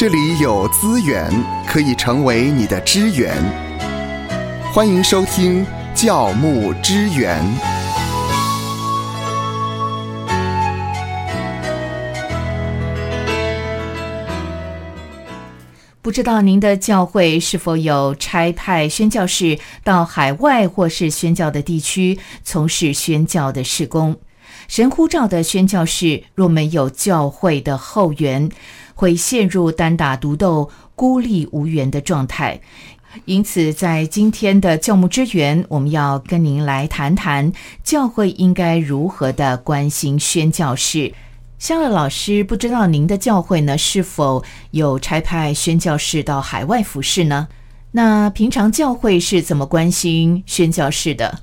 这里有资源可以成为你的支援。欢迎收听教牧支援。不知道您的教会是否有差派宣教士到海外或是宣教的地区从事宣教的事工？神呼召的宣教士若没有教会的后援，会陷入单打独斗、孤立无援的状态。因此，在今天的教牧支援，我们要跟您来谈谈教会应该如何的关心宣教士。夏乐老师，不知道您的教会呢是否有差派宣教士到海外服侍呢？那平常教会是怎么关心宣教士的？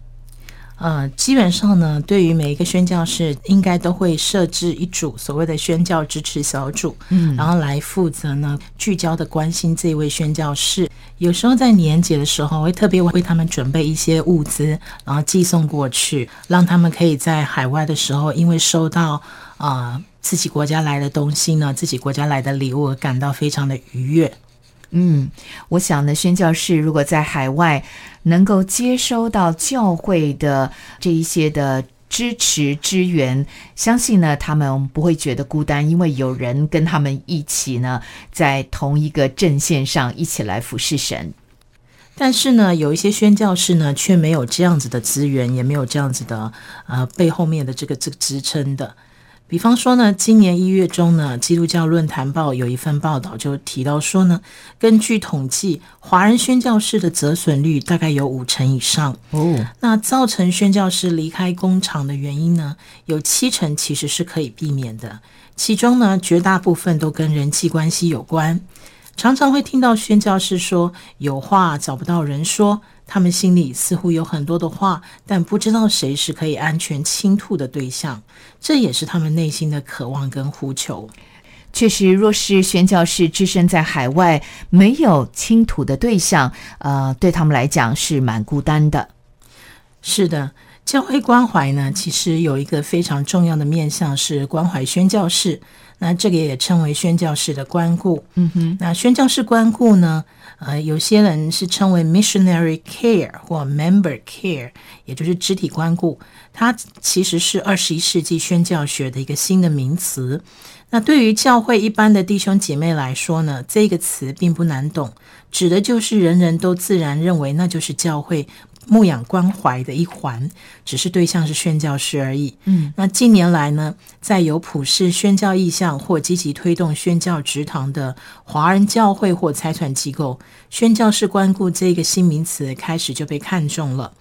呃，基本上呢，对于每一个宣教士，应该都会设置一组所谓的宣教支持小组，嗯，然后来负责呢聚焦的关心这一位宣教士。有时候在年节的时候，会特别为他们准备一些物资，然后寄送过去，让他们可以在海外的时候，因为收到啊自己国家来的东西呢，自己国家来的礼物，而感到非常的愉悦。嗯，我想呢，宣教士如果在海外能够接收到教会的这一些的支持支援，相信呢，他们不会觉得孤单，因为有人跟他们一起呢，在同一个阵线上一起来服侍神。但是呢，有一些宣教士呢，却没有这样子的资源，也没有这样子的呃背后面的这个这个支撑的。比方说呢，今年一月中呢，《基督教论坛报》有一份报道就提到说呢，根据统计，华人宣教士的折损率大概有五成以上。哦，那造成宣教士离开工厂的原因呢，有七成其实是可以避免的，其中呢，绝大部分都跟人际关系有关。常常会听到宣教士说，有话找不到人说。他们心里似乎有很多的话，但不知道谁是可以安全倾吐的对象。这也是他们内心的渴望跟呼求。确实，若是宣教士置身在海外，没有倾吐的对象，呃，对他们来讲是蛮孤单的。是的。教会关怀呢，其实有一个非常重要的面向是关怀宣教士，那这个也称为宣教士的关顾。嗯哼，那宣教士关顾呢，呃，有些人是称为 missionary care 或 member care，也就是肢体关顾。它其实是二十一世纪宣教学的一个新的名词。那对于教会一般的弟兄姐妹来说呢，这个词并不难懂，指的就是人人都自然认为那就是教会。牧养关怀的一环，只是对象是宣教师而已。嗯，那近年来呢，在有普世宣教意向或积极推动宣教职堂的华人教会或财团机构，宣教士关顾这个新名词开始就被看中了。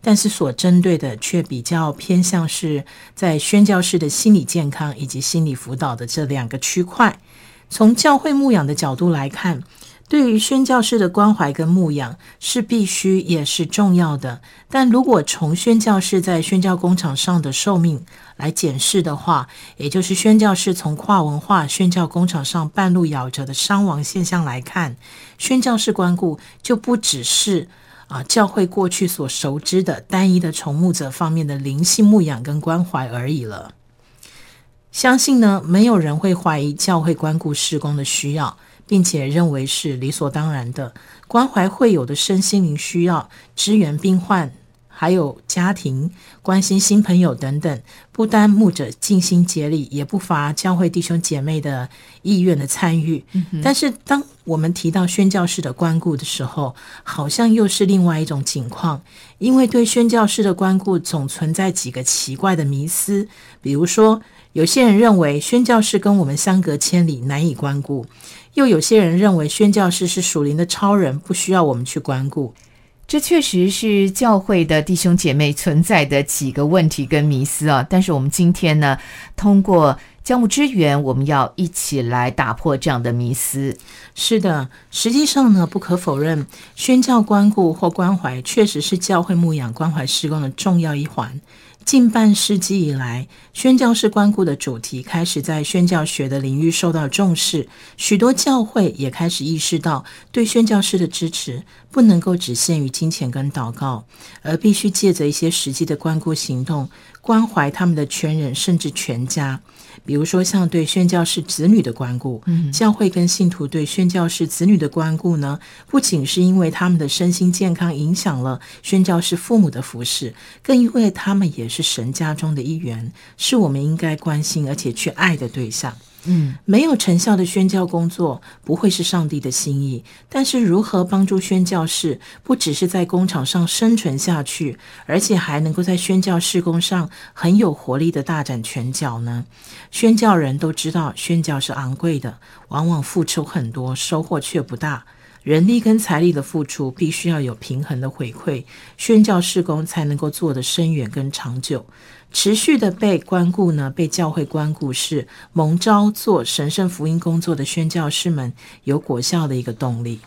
但是所针对的却比较偏向是在宣教士的心理健康以及心理辅导的这两个区块。从教会牧养的角度来看。对于宣教士的关怀跟牧养是必须也是重要的，但如果从宣教士在宣教工厂上的寿命来检视的话，也就是宣教士从跨文化宣教工厂上半路夭折的伤亡现象来看，宣教士关顾就不只是啊教会过去所熟知的单一的从牧者方面的灵性牧养跟关怀而已了。相信呢，没有人会怀疑教会关顾施工的需要。并且认为是理所当然的，关怀会友的身心灵需要，支援病患，还有家庭，关心新朋友等等，不单牧者尽心竭力，也不乏教会弟兄姐妹的意愿的参与。但是，当我们提到宣教士的关顾的时候，好像又是另外一种情况，因为对宣教士的关顾总存在几个奇怪的迷思，比如说，有些人认为宣教士跟我们相隔千里，难以关顾。又有些人认为宣教士是属灵的超人，不需要我们去关顾。这确实是教会的弟兄姐妹存在的几个问题跟迷思啊。但是我们今天呢，通过教牧支援，我们要一起来打破这样的迷思。是的，实际上呢，不可否认，宣教关顾或关怀确实是教会牧养关怀施工的重要一环。近半世纪以来，宣教士关顾的主题开始在宣教学的领域受到重视。许多教会也开始意识到，对宣教师的支持不能够只限于金钱跟祷告，而必须借着一些实际的关顾行动，关怀他们的全人甚至全家。比如说像对宣教士子女的关顾，教会跟信徒对宣教士子女的关顾呢，不仅是因为他们的身心健康影响了宣教士父母的服饰，更因为他们也是神家中的一员，是我们应该关心而且去爱的对象。嗯，没有成效的宣教工作不会是上帝的心意。但是，如何帮助宣教士不只是在工厂上生存下去，而且还能够在宣教事工上很有活力的大展拳脚呢？宣教人都知道，宣教是昂贵的，往往付出很多，收获却不大。人力跟财力的付出必须要有平衡的回馈，宣教事工才能够做得深远跟长久。持续的被关顾呢，被教会关顾是蒙召做神圣福音工作的宣教士们有果效的一个动力。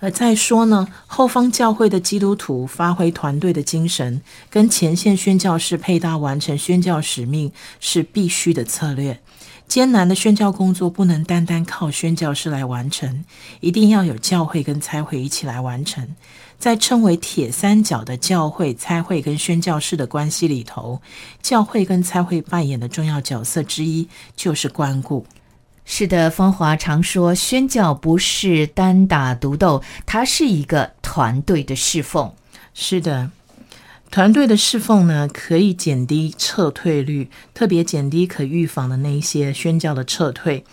而再说呢，后方教会的基督徒发挥团队的精神，跟前线宣教士配搭，完成宣教使命是必须的策略。艰难的宣教工作不能单单靠宣教士来完成，一定要有教会跟差会一起来完成。在称为铁三角的教会、差会跟宣教士的关系里头，教会跟差会扮演的重要角色之一就是关顾。是的，芳华常说，宣教不是单打独斗，它是一个团队的侍奉。是的，团队的侍奉呢，可以减低撤退率，特别减低可预防的那一些宣教的撤退。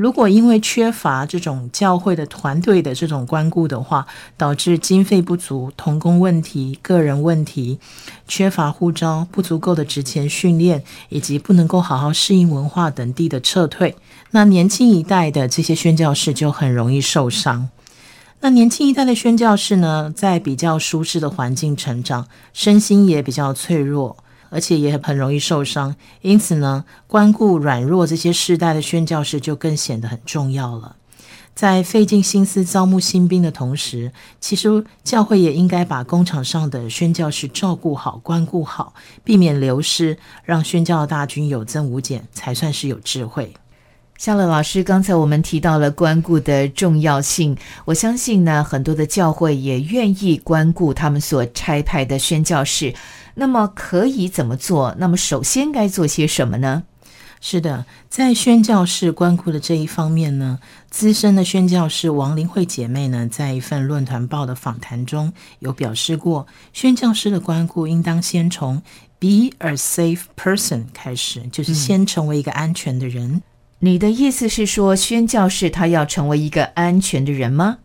如果因为缺乏这种教会的团队的这种关顾的话，导致经费不足、童工问题、个人问题、缺乏护照、不足够的职前训练，以及不能够好好适应文化等地的撤退，那年轻一代的这些宣教士就很容易受伤。那年轻一代的宣教士呢，在比较舒适的环境成长，身心也比较脆弱。而且也很容易受伤，因此呢，关顾软弱这些世代的宣教士就更显得很重要了。在费尽心思招募新兵的同时，其实教会也应该把工厂上的宣教士照顾好、关顾好，避免流失，让宣教大军有增无减，才算是有智慧。夏乐老师，刚才我们提到了关顾的重要性，我相信呢，很多的教会也愿意关顾他们所差派的宣教士。那么可以怎么做？那么首先该做些什么呢？是的，在宣教士关顾的这一方面呢，资深的宣教士王林慧姐妹呢，在一份论坛报的访谈中有表示过，宣教师的关顾应当先从 be a safe person 开始，就是先成为一个安全的人。你的意思是说，宣教士他要成为一个安全的人吗？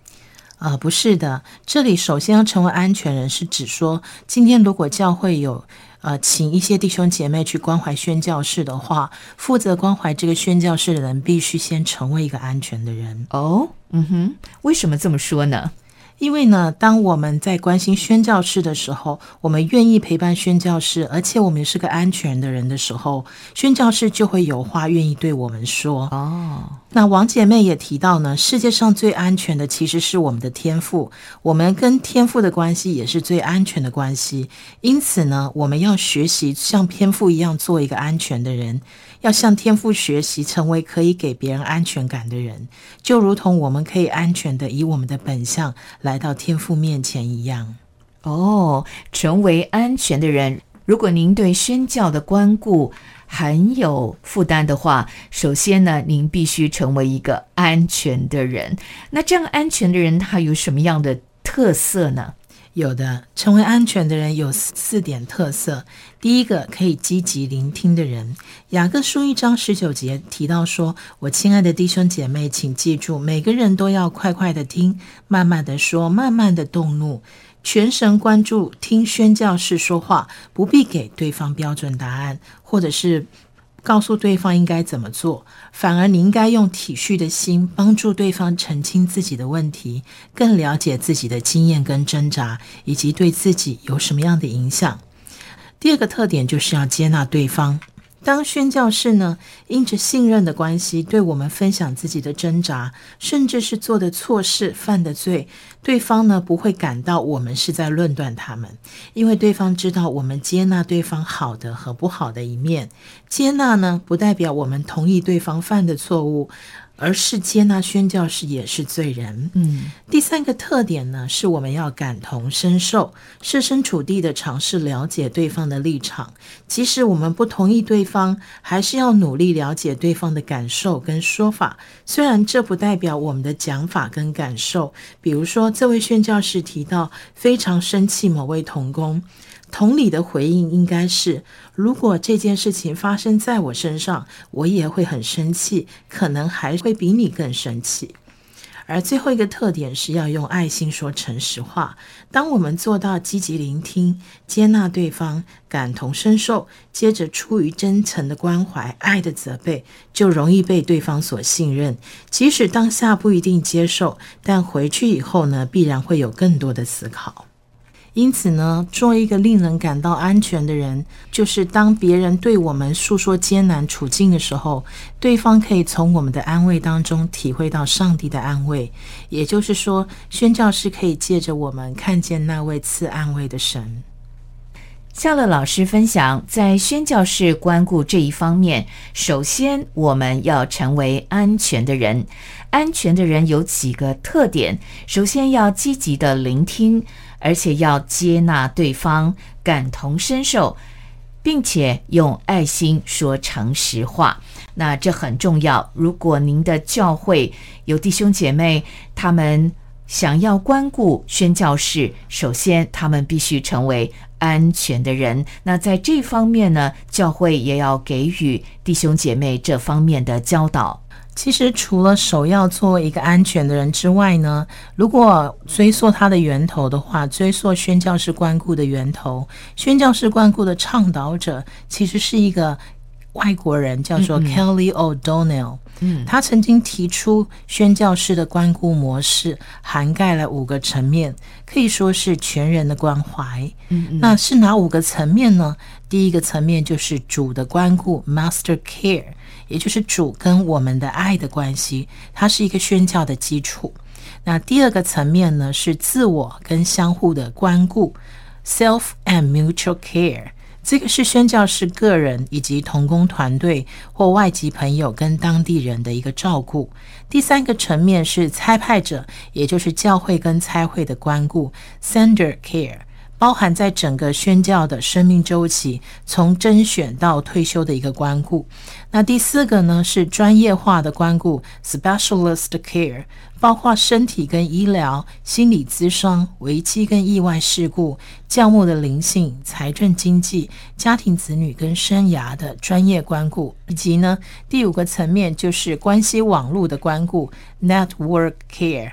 啊，不是的，这里首先要成为安全人，是指说，今天如果教会有呃请一些弟兄姐妹去关怀宣教士的话，负责关怀这个宣教士的人必须先成为一个安全的人。哦，嗯哼，为什么这么说呢？因为呢，当我们在关心宣教士的时候，我们愿意陪伴宣教士，而且我们是个安全的人的时候，宣教士就会有话愿意对我们说。哦，那王姐妹也提到呢，世界上最安全的其实是我们的天赋，我们跟天赋的关系也是最安全的关系。因此呢，我们要学习像天赋一样做一个安全的人。要向天赋学习，成为可以给别人安全感的人，就如同我们可以安全的以我们的本相来到天父面前一样。哦，成为安全的人。如果您对宣教的关顾很有负担的话，首先呢，您必须成为一个安全的人。那这样安全的人，他有什么样的特色呢？有的，成为安全的人有四点特色。第一个，可以积极聆听的人。雅各书一章十九节提到说：“我亲爱的弟兄姐妹，请记住，每个人都要快快的听，慢慢的说，慢慢的动怒，全神关注听宣教士说话，不必给对方标准答案，或者是。”告诉对方应该怎么做，反而你应该用体恤的心帮助对方澄清自己的问题，更了解自己的经验跟挣扎，以及对自己有什么样的影响。第二个特点就是要接纳对方。当宣教士呢，因着信任的关系，对我们分享自己的挣扎，甚至是做的错事、犯的罪，对方呢不会感到我们是在论断他们，因为对方知道我们接纳对方好的和不好的一面。接纳呢，不代表我们同意对方犯的错误，而是接纳宣教士也是罪人。嗯，第三个特点呢，是我们要感同身受，设身处地的尝试了解对方的立场。即使我们不同意对方，还是要努力了解对方的感受跟说法。虽然这不代表我们的讲法跟感受。比如说，这位宣教士提到非常生气某位童工。同理的回应应该是：如果这件事情发生在我身上，我也会很生气，可能还会比你更生气。而最后一个特点是要用爱心说诚实话。当我们做到积极聆听、接纳对方、感同身受，接着出于真诚的关怀、爱的责备，就容易被对方所信任。即使当下不一定接受，但回去以后呢，必然会有更多的思考。因此呢，做一个令人感到安全的人，就是当别人对我们诉说艰难处境的时候，对方可以从我们的安慰当中体会到上帝的安慰。也就是说，宣教师可以借着我们看见那位赐安慰的神。夏乐老师分享，在宣教士关顾这一方面，首先我们要成为安全的人。安全的人有几个特点：首先要积极的聆听。而且要接纳对方，感同身受，并且用爱心说诚实话。那这很重要。如果您的教会有弟兄姐妹，他们想要关顾宣教士，首先他们必须成为安全的人。那在这方面呢，教会也要给予弟兄姐妹这方面的教导。其实，除了首要做一个安全的人之外呢，如果追溯它的源头的话，追溯宣教士关顾的源头，宣教士关顾的倡导者其实是一个外国人，叫做 Kelly O'Donnell。嗯，他曾经提出宣教士的关顾模式，涵盖了五个层面，可以说是全人的关怀。嗯，那是哪五个层面呢？第一个层面就是主的关顾 （Master Care）。也就是主跟我们的爱的关系，它是一个宣教的基础。那第二个层面呢，是自我跟相互的关顾 （self and mutual care）。这个是宣教士个人以及同工团队或外籍朋友跟当地人的一个照顾。第三个层面是差派者，也就是教会跟差会的关顾 （sender care）。包含在整个宣教的生命周期，从甄选到退休的一个关顾。那第四个呢，是专业化的关顾 （specialist care），包括身体跟医疗、心理咨商、危机跟意外事故、教牧的灵性、财政经济、家庭子女跟生涯的专业关顾，以及呢第五个层面就是关系网络的关顾 （network care）。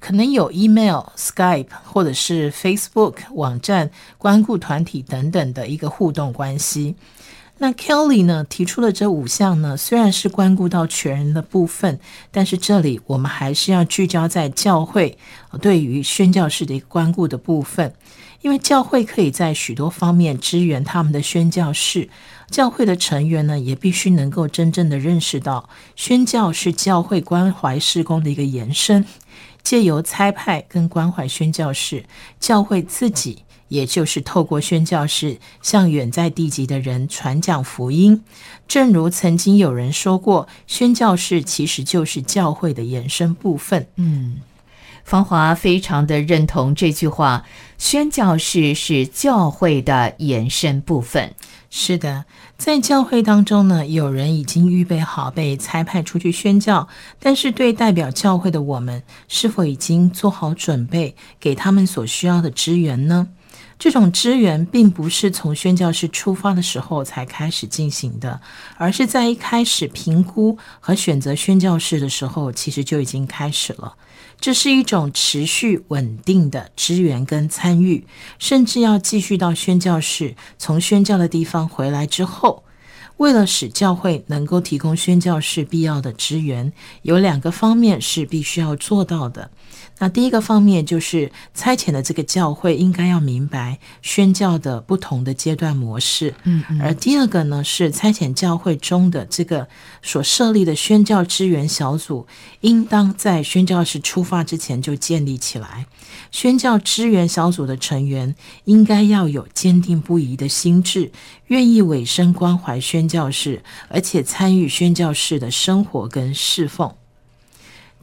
可能有 email、Skype 或者是 Facebook 网站、关顾团体等等的一个互动关系。那 Kelly 呢提出了这五项呢，虽然是关顾到全人的部分，但是这里我们还是要聚焦在教会对于宣教士的一个关顾的部分，因为教会可以在许多方面支援他们的宣教士。教会的成员呢，也必须能够真正的认识到，宣教是教会关怀施工的一个延伸。借由差派跟关怀宣教士，教会自己也就是透过宣教士向远在地极的人传讲福音。正如曾经有人说过，宣教士其实就是教会的延伸部分。嗯，芳华非常的认同这句话：宣教士是教会的延伸部分。是的。在教会当中呢，有人已经预备好被差派出去宣教，但是对代表教会的我们，是否已经做好准备，给他们所需要的支援呢？这种支援并不是从宣教士出发的时候才开始进行的，而是在一开始评估和选择宣教士的时候，其实就已经开始了。这是一种持续稳定的支援跟参与，甚至要继续到宣教士从宣教的地方回来之后，为了使教会能够提供宣教士必要的支援，有两个方面是必须要做到的。那第一个方面就是差遣的这个教会应该要明白宣教的不同的阶段模式，嗯，而第二个呢是差遣教会中的这个所设立的宣教支援小组，应当在宣教士出发之前就建立起来。宣教支援小组的成员应该要有坚定不移的心智，愿意委身关怀宣教士，而且参与宣教士的生活跟侍奉。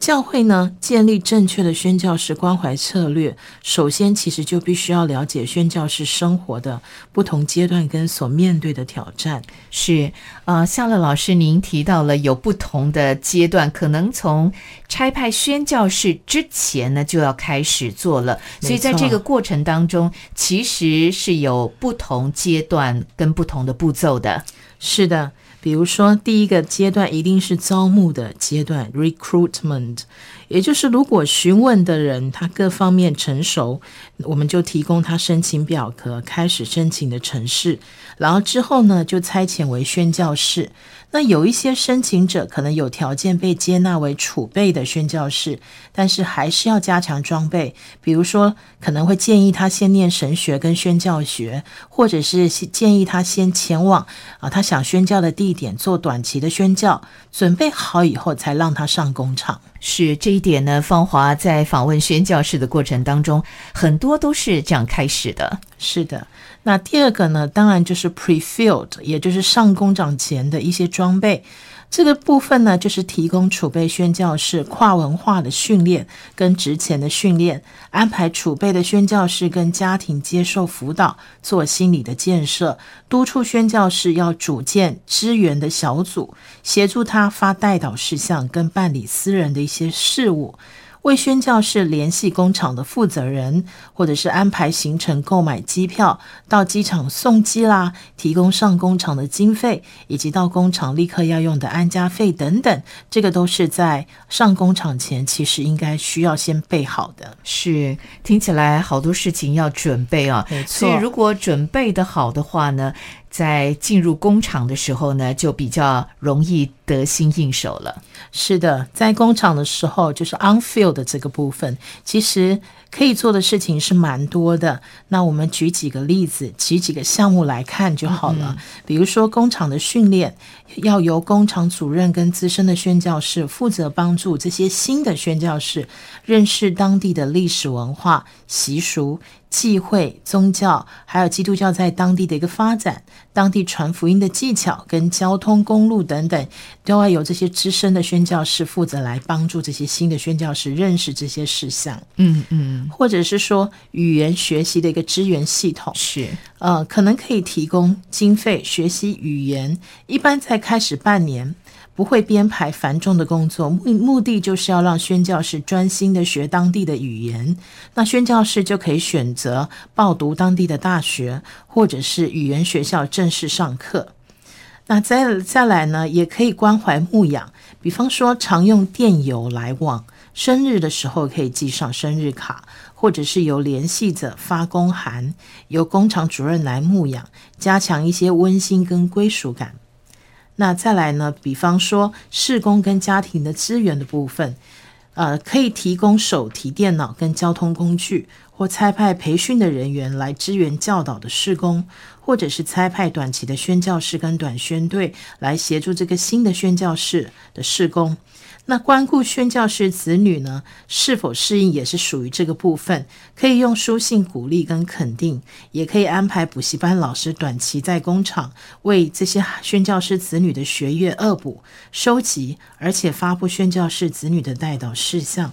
教会呢，建立正确的宣教士关怀策略，首先其实就必须要了解宣教士生活的不同阶段跟所面对的挑战。是，呃，夏乐老师，您提到了有不同的阶段，可能从差派宣教士之前呢就要开始做了，所以在这个过程当中，其实是有不同阶段跟不同的步骤的。是的。比如说，第一个阶段一定是招募的阶段 （recruitment），也就是如果询问的人他各方面成熟，我们就提供他申请表格，开始申请的程式，然后之后呢，就差遣为宣教士。那有一些申请者可能有条件被接纳为储备的宣教士，但是还是要加强装备。比如说，可能会建议他先念神学跟宣教学，或者是建议他先前往啊他想宣教的地点做短期的宣教，准备好以后才让他上工厂。是这一点呢，芳华在访问宣教士的过程当中，很多都是这样开始的。是的。那第二个呢，当然就是 pre-field，也就是上工长前的一些装备。这个部分呢，就是提供储备宣教士跨文化的训练跟职前的训练，安排储备的宣教士跟家庭接受辅导，做心理的建设，督促宣教士要组建支援的小组，协助他发代导事项跟办理私人的一些事务。为宣教士联系工厂的负责人，或者是安排行程、购买机票、到机场送机啦，提供上工厂的经费，以及到工厂立刻要用的安家费等等，这个都是在上工厂前其实应该需要先备好的。是，听起来好多事情要准备啊，没错。所以如果准备的好的话呢？在进入工厂的时候呢，就比较容易得心应手了。是的，在工厂的时候，就是 on field 的这个部分，其实可以做的事情是蛮多的。那我们举几个例子，举几个项目来看就好了。比如说，工厂的训练要由工厂主任跟资深的宣教士负责帮助这些新的宣教士认识当地的历史文化习俗。忌讳、宗教，还有基督教在当地的一个发展，当地传福音的技巧跟交通公路等等，都要有这些资深的宣教师负责来帮助这些新的宣教师认识这些事项。嗯嗯，或者是说语言学习的一个支援系统，是呃，可能可以提供经费学习语言，一般在开始半年。不会编排繁重的工作，目目的就是要让宣教士专心的学当地的语言。那宣教士就可以选择报读当地的大学，或者是语言学校正式上课。那再再来呢，也可以关怀牧养，比方说常用电邮来往，生日的时候可以寄上生日卡，或者是由联系者发公函，由工厂主任来牧养，加强一些温馨跟归属感。那再来呢？比方说，施工跟家庭的资源的部分，呃，可以提供手提电脑跟交通工具，或差派培训的人员来支援教导的施工，或者是差派短期的宣教士跟短宣队来协助这个新的宣教士的施工。那关顾宣教士子女呢，是否适应也是属于这个部分，可以用书信鼓励跟肯定，也可以安排补习班老师短期在工厂为这些宣教师子女的学业恶补、收集，而且发布宣教师子女的带导事项。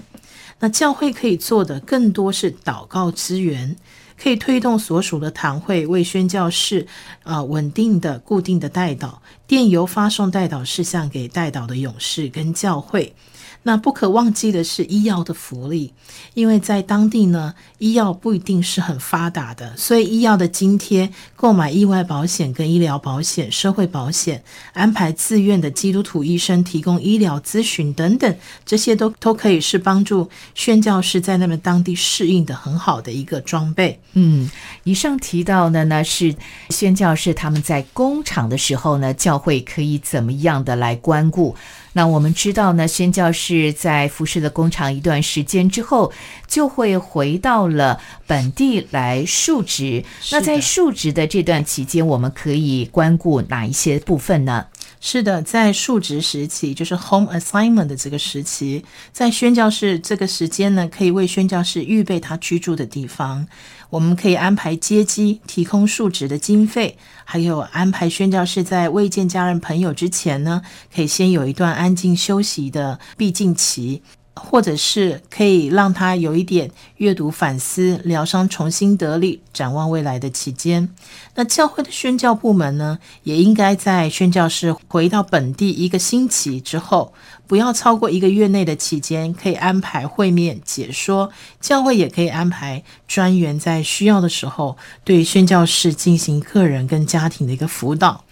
那教会可以做的更多是祷告资源。可以推动所属的堂会为宣教士，啊，稳定的、固定的代祷，电邮发送代祷事项给代祷的勇士跟教会。那不可忘记的是医药的福利，因为在当地呢，医药不一定是很发达的，所以医药的津贴、购买意外保险跟医疗保险、社会保险、安排自愿的基督徒医生提供医疗咨询等等，这些都都可以是帮助宣教士在那边当地适应的很好的一个装备。嗯，以上提到的呢是宣教士他们在工厂的时候呢，教会可以怎么样的来关顾。那我们知道呢，宣教士在服侍的工厂一段时间之后，就会回到了本地来述职。那在述职的这段期间，我们可以关顾哪一些部分呢？是的，在述职时期，就是 home assignment 的这个时期，在宣教士这个时间呢，可以为宣教士预备他居住的地方。我们可以安排接机，提供述职的经费，还有安排宣教士在未见家人朋友之前呢，可以先有一段安静休息的闭境期。或者是可以让他有一点阅读反思、疗伤、重新得力、展望未来的期间。那教会的宣教部门呢，也应该在宣教士回到本地一个星期之后，不要超过一个月内的期间，可以安排会面解说。教会也可以安排专员在需要的时候，对宣教士进行个人跟家庭的一个辅导。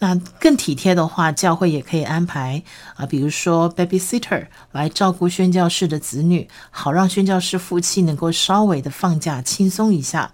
那更体贴的话，教会也可以安排啊，比如说 babysitter 来照顾宣教士的子女，好让宣教士夫妻能够稍微的放假轻松一下。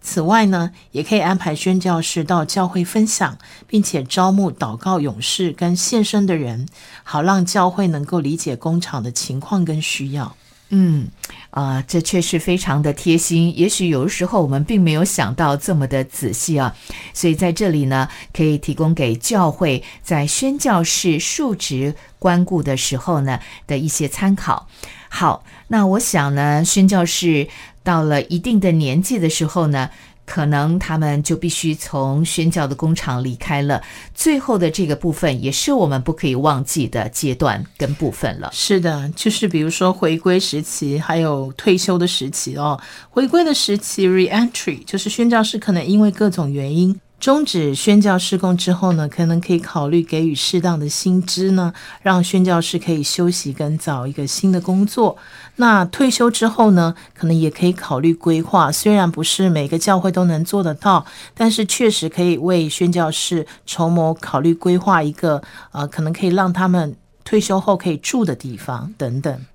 此外呢，也可以安排宣教士到教会分享，并且招募祷告勇士跟献身的人，好让教会能够理解工厂的情况跟需要。嗯，啊，这确实非常的贴心。也许有的时候我们并没有想到这么的仔细啊，所以在这里呢，可以提供给教会在宣教士述职关顾的时候呢的一些参考。好，那我想呢，宣教士到了一定的年纪的时候呢。可能他们就必须从宣教的工厂离开了，最后的这个部分也是我们不可以忘记的阶段跟部分了。是的，就是比如说回归时期，还有退休的时期哦。回归的时期 （re-entry） 就是宣教士可能因为各种原因。终止宣教施工之后呢，可能可以考虑给予适当的薪资呢，让宣教士可以休息跟找一个新的工作。那退休之后呢，可能也可以考虑规划。虽然不是每个教会都能做得到，但是确实可以为宣教士筹谋考虑规划一个呃，可能可以让他们退休后可以住的地方等等。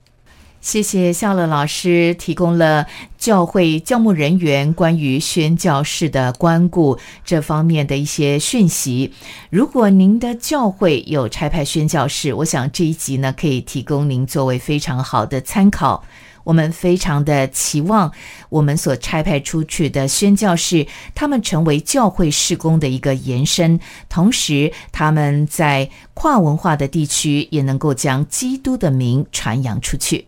谢谢夏乐老师提供了教会教牧人员关于宣教士的关顾这方面的一些讯息。如果您的教会有差派宣教士，我想这一集呢可以提供您作为非常好的参考。我们非常的期望我们所差派出去的宣教士，他们成为教会事工的一个延伸，同时他们在跨文化的地区也能够将基督的名传扬出去。